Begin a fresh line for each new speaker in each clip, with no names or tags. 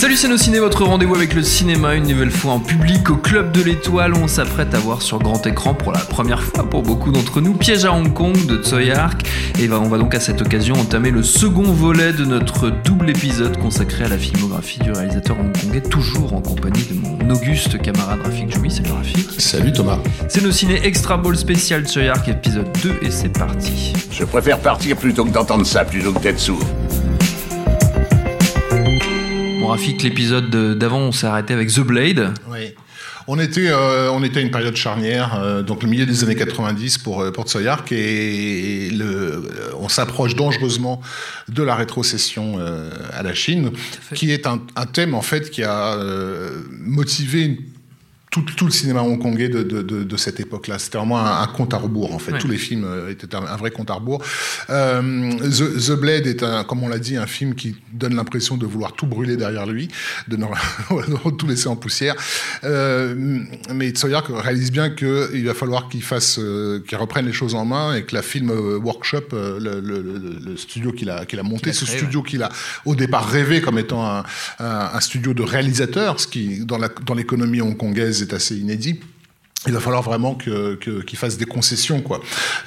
Salut c'est nos ciné, votre rendez-vous avec le cinéma, une nouvelle fois en public au Club de l'Étoile. On s'apprête à voir sur grand écran pour la première fois pour beaucoup d'entre nous Piège à Hong Kong de Tsui Hark. Et on va donc à cette occasion entamer le second volet de notre double épisode consacré à la filmographie du réalisateur hongkongais, toujours en compagnie de mon auguste camarade Rafik Joumi. Salut Rafik.
Salut Thomas.
C'est nos ciné Extra Ball spécial Tsui Hark épisode 2 et c'est parti.
Je préfère partir plutôt que d'entendre ça, plutôt que d'être sourd.
Rafik, l'épisode de- d'avant on s'est arrêté avec The Blade.
Oui. On était, euh, on était à une période charnière, euh, donc le milieu des années 90 pour, euh, pour Tsoyark, et, et le, euh, on s'approche dangereusement de la rétrocession à la Chine, qui est un, un thème en fait qui a motivé une- tout, tout le cinéma hongkongais de, de, de, de cette époque-là. C'était vraiment un, un compte à rebours, en fait.
Ouais.
Tous les films euh, étaient un, un vrai compte à rebours. Euh, The, The Blade est, un, comme on l'a dit, un film qui donne l'impression de vouloir tout brûler derrière lui, de ne de tout laisser en poussière. Euh, mais Tsoyak réalise bien qu'il va falloir qu'il fasse, euh, qu'il reprenne les choses en main et que la film euh, workshop, le, le- le- studio qu'il a, qu'il a monté,
a
ce
créé,
studio qu'il a au départ rêvé comme étant un, un- studio de réalisateurs, ce qui dans la- dans l'économie est assez inédit. Il va falloir vraiment que- que- qu'il fasse des concessions. Quoi.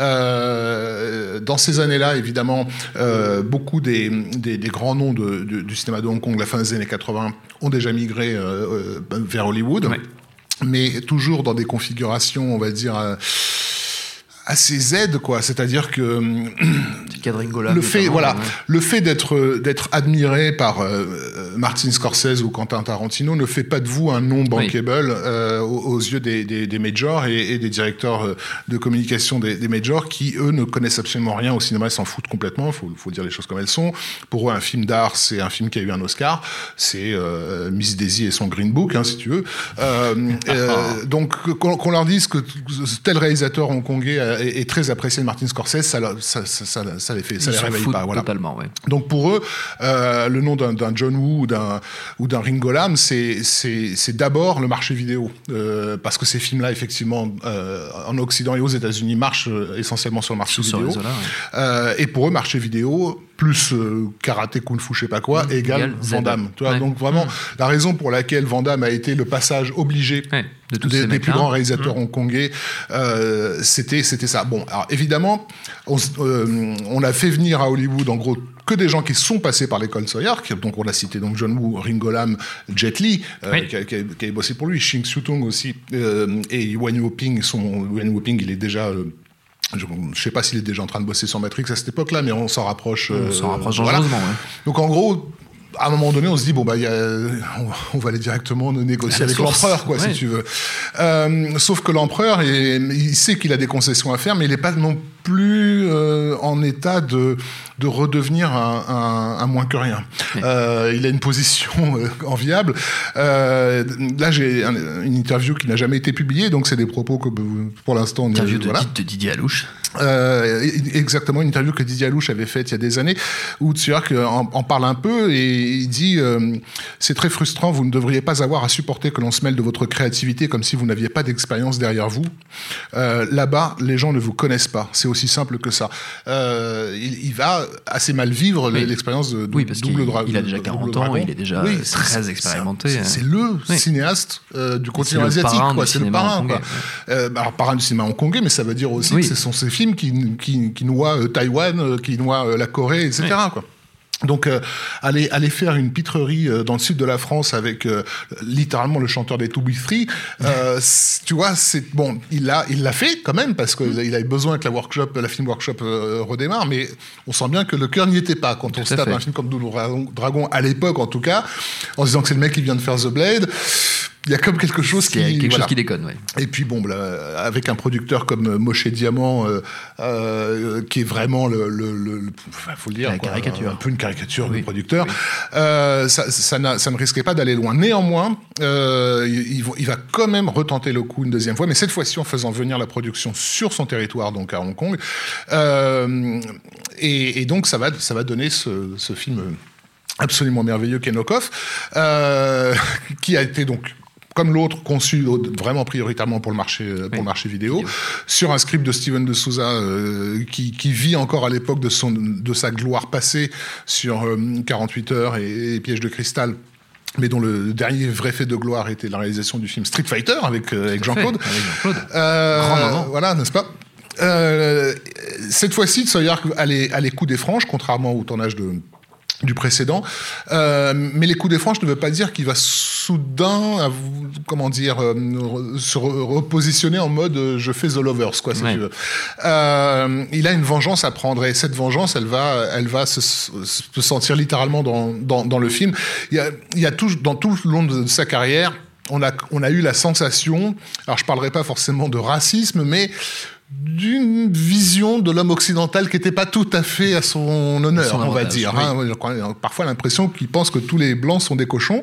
Euh, dans ces années-là, évidemment, euh, beaucoup des, des- des grands noms de- de- du cinéma de Hong Kong, la fin des années 80, ont déjà migré euh, euh, vers Hollywood,
Ouais.
mais toujours dans des configurations, on va dire, euh, assez Z, quoi. C'est-à-dire que
Quadringola.
le fait, voilà,
ouais.
le fait d'être d'être admiré par euh, euh, Martin Scorsese ou Quentin Tarantino ne fait pas de vous un nom bankable euh, aux, aux yeux des, des, des majors et, et des directeurs euh, de communication des, des majors qui eux ne connaissent absolument rien au cinéma, s'en foutent complètement. Faut, faut dire les choses comme elles sont. Pour eux, un film d'art, c'est un film qui a eu un Oscar. C'est euh, Miss Daisy et son Green Book, hein, si tu veux. Euh, euh, donc qu'on qu'on leur dise que tel réalisateur hongkongais euh, est, est très apprécié de Martin Scorsese, ça, ça, ça, ça, ça les fait, ça les réveille pas. Voilà.
totalement, ouais.
Donc pour eux, euh, le nom d'un John Woo ou d'un Ringo Lam, c'est d'abord le marché vidéo, Euh, parce que ces films-là, effectivement, euh, en Occident et aux États-Unis, marchent essentiellement sur le marché vidéo.
ouais.
Et pour eux, marché vidéo plus euh, karaté, kung-fu, je sais pas quoi,
Mmh,
égale. Van Damme. Tu vois,
Ouais.
donc vraiment, la raison pour laquelle Van Damme a été le passage obligé
Ouais, de tous
des, plus grands réalisateurs
Mmh.
hongkongais, euh, c'était c'était ça. Bon, alors évidemment, on, euh, on a fait venir à Hollywood en gros que des gens qui sont passés par l'école Soyark, donc on a cité donc John Woo, Ringo Lam, Jet Li, euh,
Oui.
qui, a, qui a- qui a bossé pour lui, Xing Xiutung aussi, euh, et Wan Yoping. Son Wan Yoping, il est déjà euh, je ne sais pas s'il est déjà en train de bosser sur Matrix à cette époque-là, mais on s'en rapproche.
On s'en
euh,
rapproche
voilà.
dangereusement, ouais.
Donc en gros, à un moment donné, on se dit bon bah y a- on, va aller directement négocier avec l'empereur, quoi,
Ouais.
si tu veux. Euh, sauf que l'empereur, il sait qu'il a des concessions à faire, mais il n'est pas non plus euh, en état de de redevenir un, un- un moins que rien. Euh, il a une position enviable. Là, j'ai un- une interview qui n'a jamais été publiée, donc c'est des propos que pour l'instant,
Interview de,
voilà.
De Didier Alouche.
Euh, exactement une interview que Didier Alouche avait faite il y a des années où Tsuyark en, en parle un peu et il dit euh, c'est très frustrant vous ne devriez pas avoir à supporter que l'on se mêle de votre créativité comme si vous n'aviez pas d'expérience derrière vous Euh, là-bas les gens ne vous connaissent pas c'est aussi simple que ça il, il va assez mal vivre
Oui.
l'expérience de, de
Oui, parce
double
qu'il-
dra-
il a déjà
double
40 ans,
dragon.
il est déjà
Oui,
très expérimenté,
c'est- le
Oui.
cinéaste du
c'est
continent
le
asiatique
parrain
quoi c'est le parrain quoi. Euh, bah, alors, parrain du cinéma hongkongais, mais ça veut dire aussi que ce sont films qui, qui, qui noient euh, Taïwan, euh, qui noient euh, la Corée, etc.
Oui.
Quoi. Donc euh, aller aller faire une pitrerie euh, dans le sud de la France avec euh, littéralement le chanteur des Be Free, tu vois, c'est bon, il l'a il l'a fait quand même parce qu'il avait besoin que la workshop, la film workshop redémarre, mais on sent bien que le cœur n'y était pas quand on se tape un film comme Double Dragon, Dragon, à l'époque en tout cas, en se disant que c'est le mec qui vient de faire The Blade. Il y a comme quelque chose qui
Il y a quelque
voilà.
chose qui déconne, ouais.
Et puis bon, bah, avec un producteur comme euh, Moshe Diamant, euh, euh, qui est vraiment le, le, le- le- enfin, faut le dire,
La
quoi,
caricature.
un peu une caricature
Oui.
du producteur. Euh, ça, ça, n'a- ça ne risquait pas d'aller loin. Néanmoins, il, il va- quand même retenter le coup une deuxième fois, mais cette fois-ci en faisant venir la production sur son territoire, donc à Hong Kong. Et, et donc ça va, ça va donner ce, ce film absolument merveilleux Kenokov, euh, qui a été donc comme l'autre conçu vraiment prioritairement pour le marché euh, pour
Oui.
le marché vidéo sur un script de Steven de Souza euh, qui, qui vit encore à l'époque de son de sa gloire passée sur euh, 48 heures et, et Piège de cristal mais dont le dernier vrai fait de gloire était la réalisation du film Street Fighter avec, euh, avec Jean-Claude. Euh,
Grand.
Voilà, n'est-ce pas? Euh, Cette fois-ci, Sawyer a les, a les coups des franges, contrairement au tournage de du précédent. Euh, mais les coups des franges ne veut pas dire qu'il va soudain, comment dire, euh, se re- repositionner en mode euh, je fais The Lovers, quoi, si
Ouais.
tu veux. Euh, il a une vengeance à prendre et cette vengeance, elle va, elle va se, se sentir littéralement dans, dans, dans le film. Il y a, il y a tout, dans tout le long de sa carrière, on a, on a eu la sensation, alors je parlerai pas forcément de racisme, mais d'une vision de l'homme occidental qui n'était pas tout à fait à son honneur,
Son
on va dire.
oui.
hein. Parfois l'impression qu'il pense que tous les blancs sont des cochons,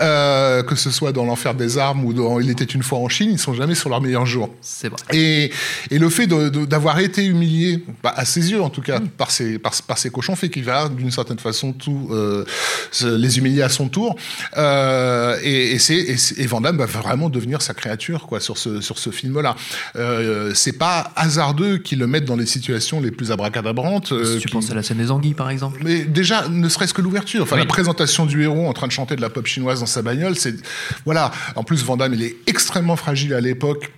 euh, que ce soit dans l'enfer des armes ou dans Il était une fois en Chine, ils sont jamais sur leur meilleur jour.
C'est vrai.
Et, et le fait d'avoir été humilié, bah, à ses yeux en tout
Mm.
cas, par, ces, par, par ces cochons, fait qu'il va d'une certaine façon tout euh, les humilier à son tour. Euh, et, et, et, Van Damme va vraiment devenir sa créature quoi, sur ce, sur ce film-là. C'est pas hasardeux qu'il le mette dans les situations les plus abracadabrantes. euh,
Si tu
qui-
penses à la scène des anguilles, par exemple.
mais déjà, ne serait-ce que l'ouverture, enfin
Oui.
la présentation du héros en train de chanter de la pop chinoise dans sa bagnole, c'est voilà. En plus, Van Damme, il est extrêmement fragile à l'époque.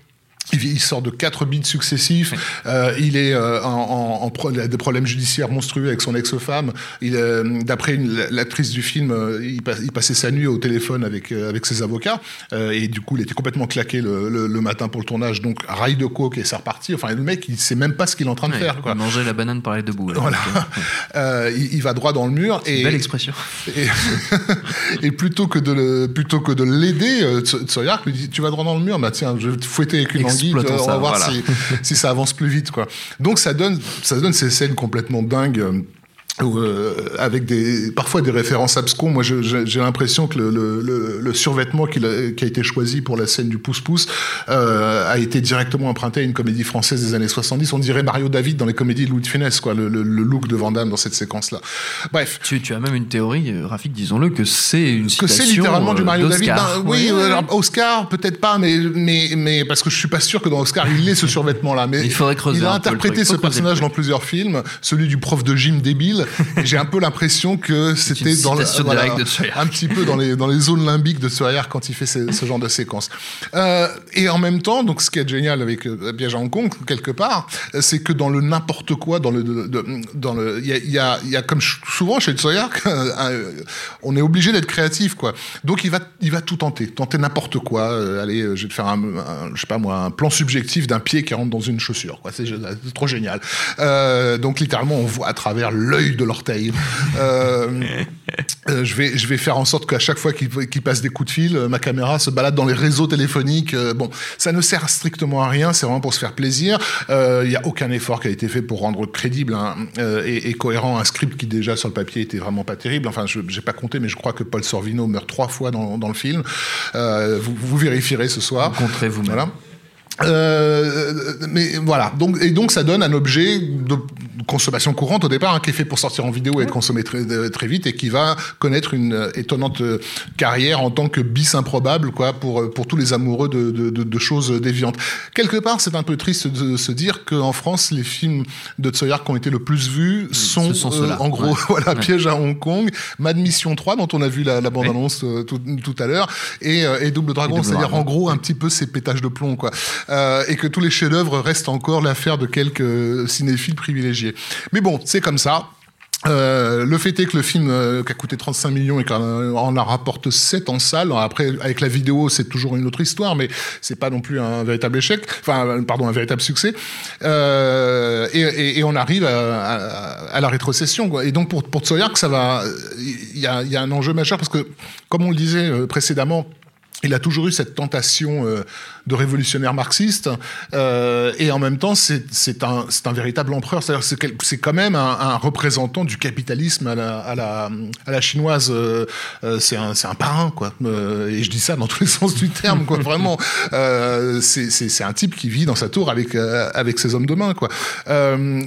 Il sort de quatre beats successifs. Euh, il est euh, en, en- en pro- il a des problèmes judiciaires monstrueux avec son ex-femme. Euh, d'après l'actrice du film, il, passe- il passait sa nuit au téléphone avec avec ses avocats. Et du coup, il était complètement claqué le, le- le matin pour le tournage. Donc, rail de coke et c'est reparti. Enfin, le mec, il sait même pas ce qu'il est en train de faire. Quoi.
Manger la banane par les deux bouts.
Voilà. Il, il va droit dans le mur et,
Belle expression.
et, et plutôt que de le, plutôt que de l'aider, Tso- Tsoyak lui dit tu vas droit dans le mur, bah tiens, je vais te fouetter avec une anguille,
Exploitons
on
ça,
va voir
voilà.
si, si ça avance plus vite quoi. Donc ça donne ça donne ces scènes complètement dingues. Euh, euh, avec des parfois des références abscons. Moi, j'ai l'impression que le, le, le, survêtement qu'il a- qui a été choisi pour la scène du pouce-pouce euh, a été directement emprunté à une comédie française des années 70. On dirait Mario David dans les comédies de Louis de Funès, quoi, le, le, le look de Van Damme dans cette séquence-là. Bref,
Tu, tu as même une théorie, euh, Rafik, disons-le, que c'est une
que
citation
c'est littéralement du
euh,
Mario David.
d'Oscar.
Ben, oui,
ouais,
euh, Oscar, peut-être pas, mais, mais, mais parce que je suis pas sûr que dans Oscar il ait ce survêtement-là. Mais
Il faudrait creuser
Il a
un
interprété ce personnage dans plusieurs films, celui du prof de gym débile. J'ai un peu l'impression que c'était dans le,
Tsuyark.
un petit peu dans les dans les zones limbiques de Tsuyark quand il fait ce, ce genre de séquence. Euh, et en même temps, donc ce qui est génial avec euh, Piège à Hong Kong quelque part, euh, c'est que dans le n'importe quoi, dans le de- de- dans le il y a, il y a il y a comme souvent chez euh, on est obligé d'être créatif quoi. Donc il va il va tout tenter, tenter n'importe quoi. Euh, allez, je vais te faire un, un- je sais pas moi un plan subjectif d'un pied qui rentre dans une chaussure quoi. C'est c'est trop génial. Euh, donc littéralement on voit à travers l'œil de l'orteil. Euh, euh, je vais je vais faire en sorte qu'à chaque fois qu'il passe des coups de fil, euh, ma caméra se balade dans les réseaux téléphoniques. Euh, bon, ça ne sert strictement à rien. C'est vraiment pour se faire plaisir. Euh, Il y a aucun effort qui a été fait pour rendre crédible hein, euh, et, et cohérent un script qui déjà sur le papier était vraiment pas terrible. Enfin, je j'ai pas compté, mais je crois que Paul Sorvino meurt trois fois dans, dans le film. Euh, vous, vous vérifierez ce soir.
Vous compterez vous-même.
Voilà. Euh, mais voilà, donc, et donc ça donne un objet de consommation courante au départ, hein, qui est fait pour sortir en vidéo et être consommé très, euh, très vite, et qui va connaître une euh, étonnante carrière en tant que bis improbable, quoi, pour, pour tous les amoureux de, de, de, de choses déviantes. Quelque part, c'est un peu triste de se dire qu'en France, les films de Tsoyark qui ont été le plus vus sont, euh, en gros,
Ouais.
voilà,
Ouais.
Piège à Hong Kong, Mad Mission 3, dont on a vu la, la bande-annonce tout, tout à l'heure, et, et Double Dragon, c'est-à-dire en gros un petit peu ces pétages de plomb, quoi. Euh, et que tous les chefs-d'œuvre restent encore l'affaire de quelques cinéphiles privilégiés. Mais bon, c'est comme ça. Euh, le fait est que le film euh, qui a coûté 35 millions et qu'on en rapporte 7 en salle. Après, avec la vidéo, c'est toujours une autre histoire, mais c'est pas non plus un véritable échec. Enfin, pardon, un véritable succès. Euh, et, on arrive à, la rétrocession. Et donc, pour, pour Tsoyak, ça va. Il y a, un enjeu majeur parce que, comme on le disait euh, précédemment, il a toujours eu cette tentation euh, de révolutionnaire marxiste, euh, et en même temps, c'est un, un, véritable empereur. C'est quand même un, un, représentant du capitalisme à la, à la, à la chinoise. Euh, euh c'est un, un, parrain, quoi. Euh, et je dis ça dans tous les sens du terme, quoi. Vraiment, c'est un type qui vit dans sa tour avec avec ses hommes de main, quoi.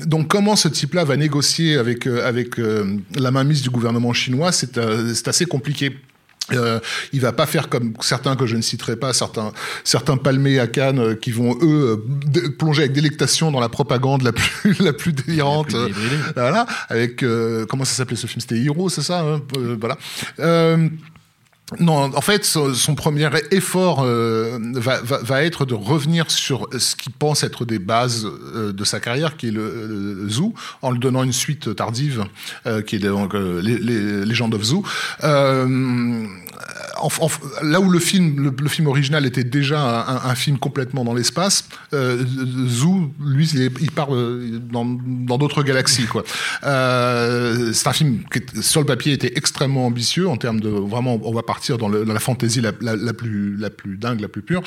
donc, comment ce type-là va négocier avec avec la mainmise du gouvernement chinois, c'est assez compliqué. Euh, il va pas faire comme certains que je ne citerai pas, certains, certains palmés à Cannes euh, qui vont eux euh, plonger avec délectation dans la propagande la plus, la plus délirante. La plus voilà, avec euh, comment ça s'appelait ce film? C'était Hero, c'est ça hein? Voilà. Non, en fait, son premier effort euh, va, être de revenir sur ce qu'il pense être des bases euh, de sa carrière, qui est le, Zoo, en lui donnant une suite tardive, euh, qui est donc euh, les, les Legend of Zoo. Euh, là où le film, le, film original était déjà un, film complètement dans l'espace, Zoo, lui, il, il part dans d'autres galaxies. Quoi. c'est un film qui, sur le papier, était extrêmement ambitieux en termes de vraiment, on va partir dans, la fantaisie la, plus, dingue, la plus pure,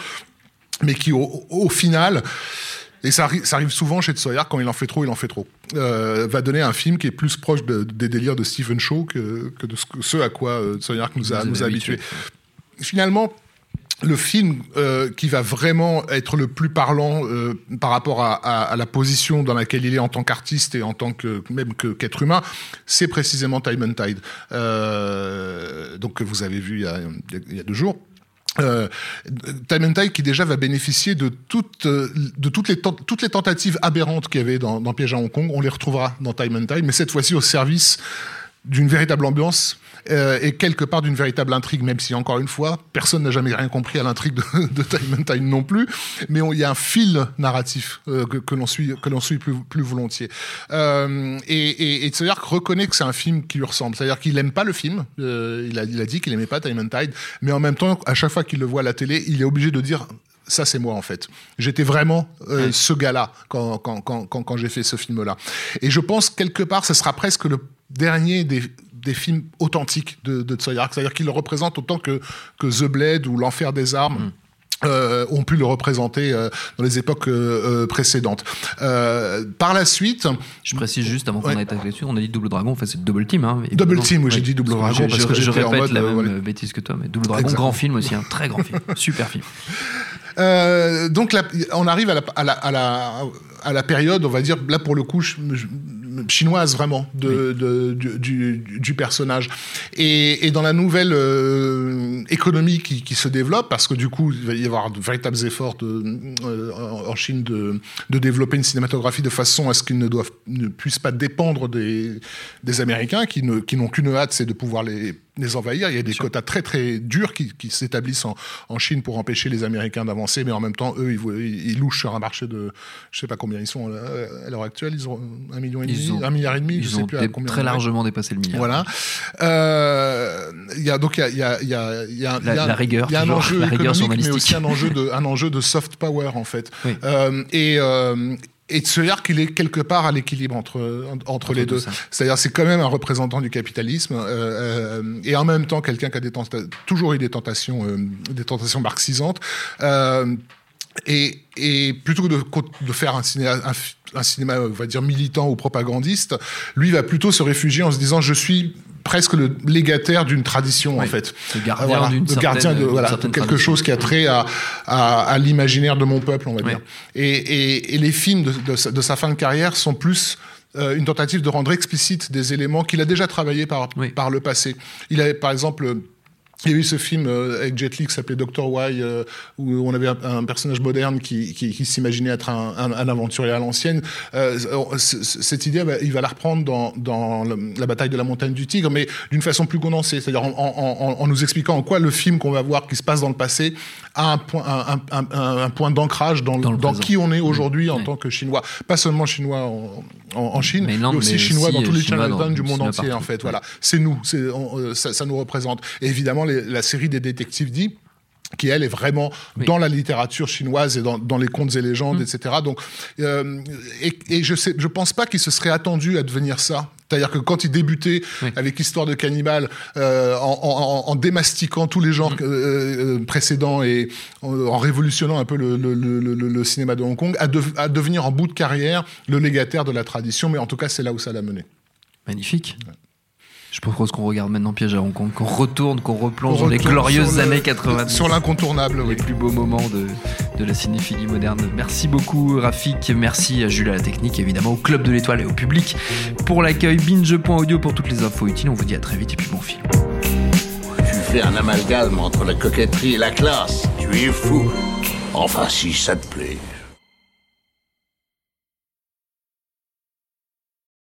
mais qui, au final, et ça, arri ça, arrive souvent chez Tsoyar, quand il en fait trop, il en fait trop. Euh, va donner un film qui est plus proche de, des délires de Stephen Shaw que, que de ce, ce à quoi euh, Tsoyar nous a, nous a habitués. Finalement, le film euh, qui va vraiment être le plus parlant euh, par rapport à, à, à, la position dans laquelle il est en tant qu'artiste et en tant que même qu'être qu humain, c'est précisément Time and Tide, euh, donc que vous avez vu il y a, il y a deux jours. Euh, Time and Tide qui déjà va bénéficier de toutes, de toutes, les, tentatives aberrantes qu'il y avait dans, dans Piège à Hong Kong. On les retrouvera dans Time and Tide, mais cette fois-ci au service d'une véritable ambiance euh, et quelque part d'une véritable intrigue, même si encore une fois, personne n'a jamais rien compris à l'intrigue de, de Time and Time non plus, mais il y a un fil narratif euh, que, que l'on suit, que l'on suit plus, plus volontiers. Euh, et, et, et Tsuyark reconnaît que c'est un film qui lui ressemble, c'est-à-dire qu'il aime pas le film, il, a, il a dit qu'il aimait pas Time and Tide, mais en même temps, à chaque fois qu'il le voit à la télé, il est obligé de dire ça c'est moi en fait. J'étais vraiment euh, ce gars-là quand, quand, quand, quand, quand j'ai fait ce film-là. Et je pense quelque part, ce sera presque le dernier des, des films authentiques de, de c'est-à-dire qu'il le représente autant que, que The Blade ou L'Enfer des Armes. Mm. Euh, ont pu le représenter euh, dans les époques euh, précédentes. Par la suite,
je précise juste avant qu'on ouais. aille là-dessus, on a dit Double Dragon, en fait c'est Double Team. Hein,
double Team, oui, j'ai dit Double Dragon
je,
parce que
je répète
en mode,
la même voilà. bêtise que toi, mais Double Dragon, Exactement. grand film aussi, un très grand film, super film.
Donc là, on arrive à la, à, la, à, la, à la période, on va dire, là pour le coup, je, je, chinoise vraiment de, oui. de, du, du, du, personnage. Et, et, dans la nouvelle euh, économie qui, qui, se développe, parce que du coup, il va y avoir de véritables efforts de, euh, en Chine de, de, développer une cinématographie de façon à ce qu'ils ne, doivent, ne puissent pas dépendre des, des Américains, qui n'ont qui qu'une hâte, c'est de pouvoir les les envahir. Il y a des quotas très très durs qui, qui s'établissent en, en, Chine pour empêcher les Américains d'avancer, mais en même temps, eux, ils, ils, louchent sur un marché de, je sais pas combien ils sont à l'heure actuelle, ils ont un million et demi, un milliard et demi,
ils
je sais plus
à combien. Très largement dépassé le milliard.
Voilà. Euh, il y a donc il y a y a il y a, il y a
la, la rigueur,
il y a un enjeu économique, mais aussi un enjeu de un enjeu de soft power en fait. Oui. Euh, et euh, et de se dire qu'il est quelque part à l'équilibre entre, entre, entre les deux. C'est-à-dire c'est quand même un représentant du capitalisme euh, euh, et en même temps quelqu'un qui a des toujours eu des tentations, euh, des tentations marxisantes. Euh, et, et, plutôt que de, de faire un cinéma, un, un, cinéma, on va dire, militant ou propagandiste, lui va plutôt se réfugier en se disant je suis presque le légataire d'une tradition en fait.
Le gardien, voilà,
le gardien de, voilà, de quelque tradition. chose qui a trait à, à, à l'imaginaire de mon peuple, on va dire. Et, et, et, les films de, de, sa, de, sa, fin de carrière sont plus euh, une tentative de rendre explicite des éléments qu'il a déjà travaillé par, oui. par le passé. Il avait par exemple il y a eu ce film euh, avec Jet Li qui s'appelait Dr. Y, euh, où on avait un, personnage moderne qui, qui, qui s'imaginait être un, un, aventurier à l'ancienne. Euh, cette idée, bah, il va la reprendre dans, dans la bataille de la montagne du Tigre, mais d'une façon plus condensée, c'est-à-dire en, en, en, nous expliquant en quoi le film qu'on va voir qui se passe dans le passé a un point, un, un, un, point d'ancrage dans, dans, dans qui on est aujourd'hui en tant que Chinois. Pas seulement Chinois en, en, Chine, mais, aussi Chinois dans tous les Chinatowns du monde entier, en fait. Voilà, c'est nous, ça, ça, nous représente. Et évidemment, les, la série des détectives dit qui elle est vraiment dans la littérature chinoise et dans, dans les contes et légendes, mm. etc. Donc, euh, et, et, je sais, je pense pas qu'il se serait attendu à devenir ça. C'est-à-dire que quand il débutait avec Histoire de cannibale, euh, en, en, en, démastiquant tous les genres mm. euh, euh, précédents et en, en, révolutionnant un peu le, le, le, le cinéma de Hong Kong, à, de, à, devenir en bout de carrière le légataire de la tradition. Mais en tout cas, c'est là où ça l'a mené.
Magnifique. Ouais. Je propose qu'on regarde maintenant Piège à Hong Kong, qu'on retourne, qu'on replonge dans les glorieuses années 90.
Sur l'incontournable,
Les plus beaux moments de, de, la cinéphilie moderne. Merci beaucoup Rafik, merci à Jules à la technique, évidemment, au Club de l'Étoile et au public pour l'accueil. Binge.audio pour toutes les infos utiles. On vous dit à très vite et puis bon film.
Tu fais un amalgame entre la coquetterie et la classe. Tu es fou. Enfin, si ça te plaît.